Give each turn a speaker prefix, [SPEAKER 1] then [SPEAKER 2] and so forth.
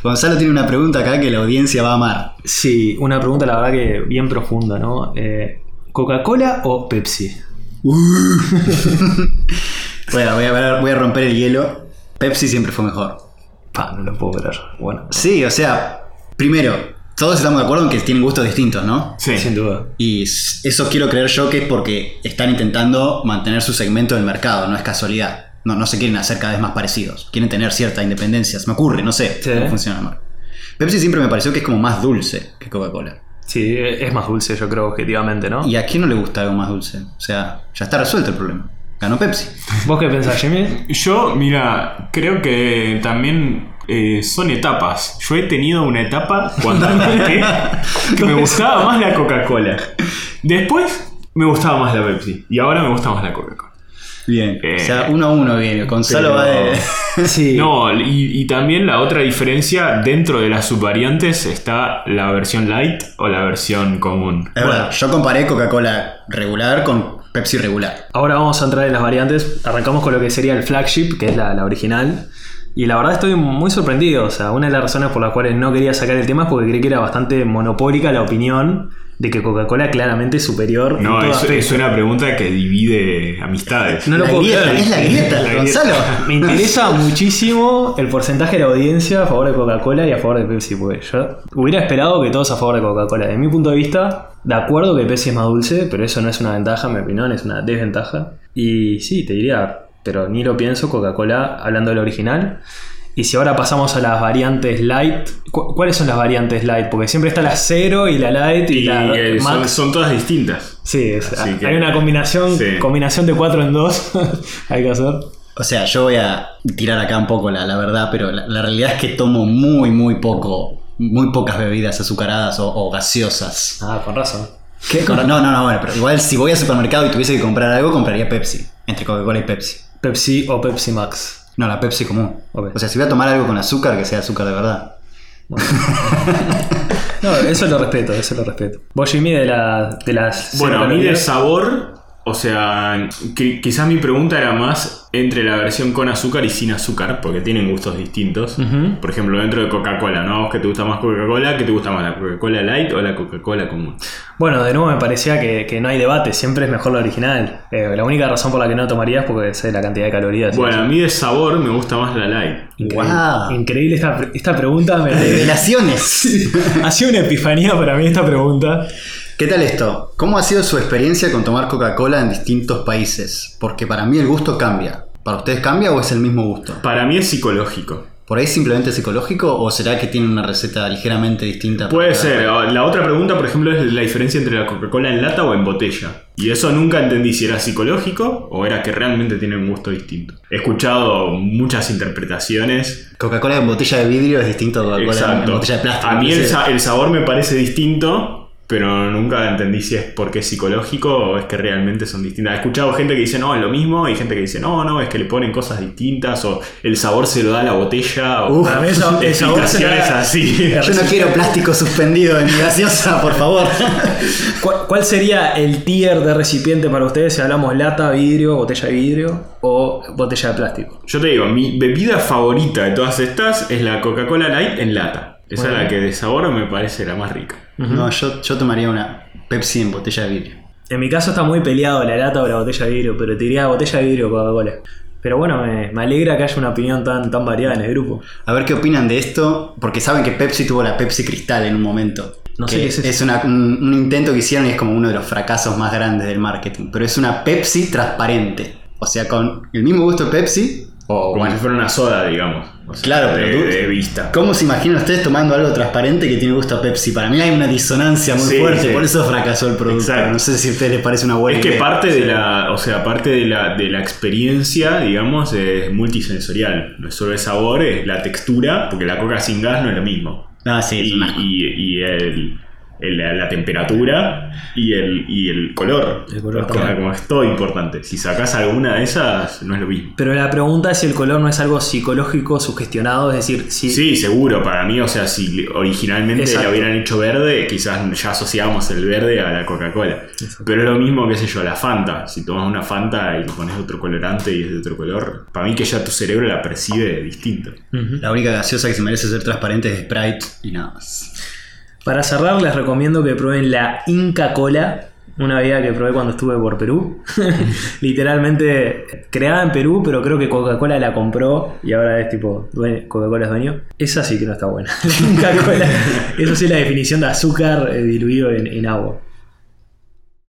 [SPEAKER 1] Gonzalo tiene una pregunta acá que la audiencia va a amar.
[SPEAKER 2] Sí, una pregunta la verdad que bien profunda, ¿no? Eh, ¿Coca-Cola o Pepsi?
[SPEAKER 1] Bueno, voy a, voy a romper el hielo. Pepsi siempre fue mejor.
[SPEAKER 2] Pa, no lo puedo creer. Bueno,
[SPEAKER 1] Sí, o sea, primero, todos estamos de acuerdo en que tienen gustos distintos, ¿no?
[SPEAKER 3] Sí.
[SPEAKER 2] sin duda.
[SPEAKER 1] Y eso quiero creer yo que es porque están intentando mantener su segmento del mercado, no es casualidad. No, no se quieren hacer cada vez más parecidos. Quieren tener cierta independencia. Se me ocurre, no sé
[SPEAKER 2] Sí.
[SPEAKER 1] cómo funciona. Mar. Pepsi siempre me pareció que es como más dulce que Coca-Cola.
[SPEAKER 2] Sí, es más dulce, yo creo, objetivamente, ¿no?
[SPEAKER 1] ¿Y a quién no le gusta algo más dulce? O sea, ya está resuelto el problema. Ganó Pepsi.
[SPEAKER 2] ¿Vos qué pensás, Jimmy?
[SPEAKER 3] Yo, mira, creo que también eh, son etapas. Yo he tenido una etapa cuando arranqué que me gustaba más la Coca-Cola. Después me gustaba más la Pepsi. Y ahora me gusta más la Coca-Cola.
[SPEAKER 1] Bien.
[SPEAKER 3] Eh,
[SPEAKER 1] o sea, uno a uno bien. Gonzalo
[SPEAKER 3] pero-
[SPEAKER 1] va de.
[SPEAKER 2] Sí.
[SPEAKER 3] No, y, y también la otra diferencia, dentro de las subvariantes está la versión light o la versión común.
[SPEAKER 1] Es verdad, yo comparé Coca-Cola regular con Pepsi regular.
[SPEAKER 2] Ahora vamos a entrar en las variantes. Arrancamos con lo que sería el flagship, que es la, la original. Y la verdad estoy muy sorprendido. O sea, una de las razones por las cuales no quería sacar el tema es porque creí que era bastante monopólica la opinión de que Coca-Cola claramente es superior.
[SPEAKER 3] No, es, es una pregunta que divide amistades.
[SPEAKER 2] No lo
[SPEAKER 1] la
[SPEAKER 2] puedo
[SPEAKER 1] grieta,
[SPEAKER 2] creer.
[SPEAKER 1] es la grieta,
[SPEAKER 3] La
[SPEAKER 1] Gonzalo.
[SPEAKER 2] Me interesa muchísimo el porcentaje de la audiencia a favor de Coca-Cola y a favor de Pepsi, porque yo hubiera esperado que todos a favor de Coca-Cola. De mi punto de vista, de acuerdo que Pepsi es más dulce, pero eso no es una ventaja, en mi opinión, es una desventaja. Y sí, te diría, pero ni lo pienso, Coca-Cola hablando del original. Y si ahora pasamos a las variantes light, ¿cu- ¿cuáles son las variantes light? Porque siempre está la cero y la light y,
[SPEAKER 3] Y
[SPEAKER 2] la
[SPEAKER 3] son,
[SPEAKER 2] max.
[SPEAKER 3] son todas distintas.
[SPEAKER 2] Sí, es-
[SPEAKER 3] Así que-
[SPEAKER 2] hay una combinación,
[SPEAKER 3] Sí.
[SPEAKER 2] combinación de 4 en 2. hay que hacer.
[SPEAKER 1] O sea, yo voy a tirar acá un poco la, la verdad, pero la, la realidad es que tomo muy, muy poco, muy pocas bebidas azucaradas o, o gaseosas.
[SPEAKER 2] Ah, con razón.
[SPEAKER 1] ¿Qué? No, no, no, bueno, pero igual si voy al supermercado y tuviese que comprar algo, compraría Pepsi. Entre Coca-Cola y Pepsi.
[SPEAKER 2] Pepsi o Pepsi Max.
[SPEAKER 1] No, la Pepsi común. O sea, si voy a tomar algo con azúcar, que sea azúcar de verdad.
[SPEAKER 2] No, eso lo respeto, eso lo respeto. Vos, Jimmy, de, la, de las.
[SPEAKER 3] Bueno, a mí de sabor, o sea, qui- quizás mi pregunta era más entre la versión con azúcar y sin azúcar, porque tienen gustos distintos. Por ejemplo, dentro de Coca-Cola, ¿no? ¿A vos ¿Qué te gusta más Coca-Cola? ¿Qué te gusta más, la Coca-Cola Light o la Coca-Cola común?
[SPEAKER 2] Bueno, de nuevo me parecía que, que no hay debate, siempre es mejor la original. Eh, la única razón por la que no tomaría es porque sé la cantidad de calorías.
[SPEAKER 3] Bueno, a mí de sabor me gusta más la Light.
[SPEAKER 2] Increíble,
[SPEAKER 1] Wow.
[SPEAKER 2] increíble esta, esta pregunta. Me,
[SPEAKER 1] Revelaciones.
[SPEAKER 2] ha sido una epifanía para mí esta pregunta.
[SPEAKER 1] ¿Qué tal esto? ¿Cómo ha sido su experiencia con tomar Coca-Cola en distintos países? Porque para mí el gusto cambia. ¿Para ustedes cambia o es el mismo gusto?
[SPEAKER 3] Para mí es psicológico.
[SPEAKER 1] ¿Por ahí simplemente psicológico o será que tiene una receta ligeramente distinta?
[SPEAKER 3] Puede ser. La otra pregunta, por ejemplo, es la diferencia entre la Coca-Cola en lata o en botella. Y eso nunca entendí si era psicológico o era que realmente tiene un gusto distinto. He escuchado muchas interpretaciones.
[SPEAKER 1] Coca-Cola en botella de vidrio es distinto a Coca-Cola en botella de plástico.
[SPEAKER 3] A mí el,
[SPEAKER 1] inclusive.
[SPEAKER 3] sa- el sabor me parece distinto, pero nunca entendí si es porque es psicológico o es que realmente son distintas. He escuchado gente que dice no, es lo mismo, y gente que dice no, no, es que le ponen cosas distintas o el sabor se lo da la botella o
[SPEAKER 2] Para mí el sabor- el sabor se lo da-
[SPEAKER 3] explicaciones así.
[SPEAKER 1] Yo no quiero plástico suspendido en mi gaseosa, por favor.
[SPEAKER 2] ¿Cuál, cuál sería el tier de recipiente para ustedes si hablamos lata, vidrio, botella de vidrio o botella de plástico?
[SPEAKER 3] Yo te digo, mi bebida favorita de todas estas es la Coca-Cola Light en lata. Esa
[SPEAKER 2] Bueno.
[SPEAKER 3] es la que de sabor me parece la más rica.
[SPEAKER 1] No, yo, yo tomaría una Pepsi en botella de vidrio.
[SPEAKER 2] En mi caso está muy peleado la lata o la botella de vidrio, pero te diría botella de vidrio Coca-Cola. Pero bueno, me, me alegra que haya una opinión tan, tan variada en el grupo.
[SPEAKER 1] A ver qué opinan de esto, porque saben que Pepsi tuvo la Pepsi Cristal en un momento.
[SPEAKER 2] No sé qué es eso.
[SPEAKER 1] una- un, un intento que hicieron y es como uno de los fracasos más grandes del marketing. Pero es una Pepsi transparente. O sea, con el mismo gusto de Pepsi. O
[SPEAKER 3] Como
[SPEAKER 1] bueno,
[SPEAKER 3] si fuera una soda, digamos. O sea,
[SPEAKER 1] Claro,
[SPEAKER 3] de,
[SPEAKER 1] pero tú-
[SPEAKER 3] de vista.
[SPEAKER 1] ¿Cómo se imaginan ustedes tomando algo transparente que tiene gusto a Pepsi? Para mí hay una disonancia muy
[SPEAKER 3] Sí,
[SPEAKER 1] fuerte,
[SPEAKER 3] sí.
[SPEAKER 1] por eso fracasó el producto.
[SPEAKER 3] Exacto.
[SPEAKER 1] No sé si a ustedes les parece una buena
[SPEAKER 3] Es que parte de la, o sea, parte de la, de la experiencia, digamos, es multisensorial. No es solo el sabor, es la textura, porque la coca sin gas no es lo mismo.
[SPEAKER 1] Ah, sí, es
[SPEAKER 3] y,
[SPEAKER 1] asco.
[SPEAKER 3] y- el- la, la temperatura y el, y el color.
[SPEAKER 2] El color
[SPEAKER 3] Es como, como es todo importante. Si sacas alguna de esas, no es lo mismo.
[SPEAKER 2] Pero la pregunta es si el color no es algo psicológico sugestionado, es decir, si
[SPEAKER 3] Sí, seguro, para mí, o sea, si originalmente
[SPEAKER 2] Exacto.
[SPEAKER 3] la hubieran hecho verde, quizás ya asociábamos el verde a la Coca-Cola. Pero es lo mismo, qué sé yo, la Fanta. Si tomas una Fanta y le pones otro colorante y es de otro color, para mí que ya tu cerebro la percibe distinto.
[SPEAKER 1] La única gaseosa que se merece ser transparente es Sprite y nada más.
[SPEAKER 2] Para cerrar, les recomiendo que prueben la Inca Cola, una bebida que probé cuando estuve por Perú. Literalmente creada en Perú, pero creo que Coca-Cola la compró y ahora es tipo, Coca-Cola es dueño. Esa sí que no está buena. La Inca Cola, eso sí es la definición de azúcar eh, diluido en, en agua.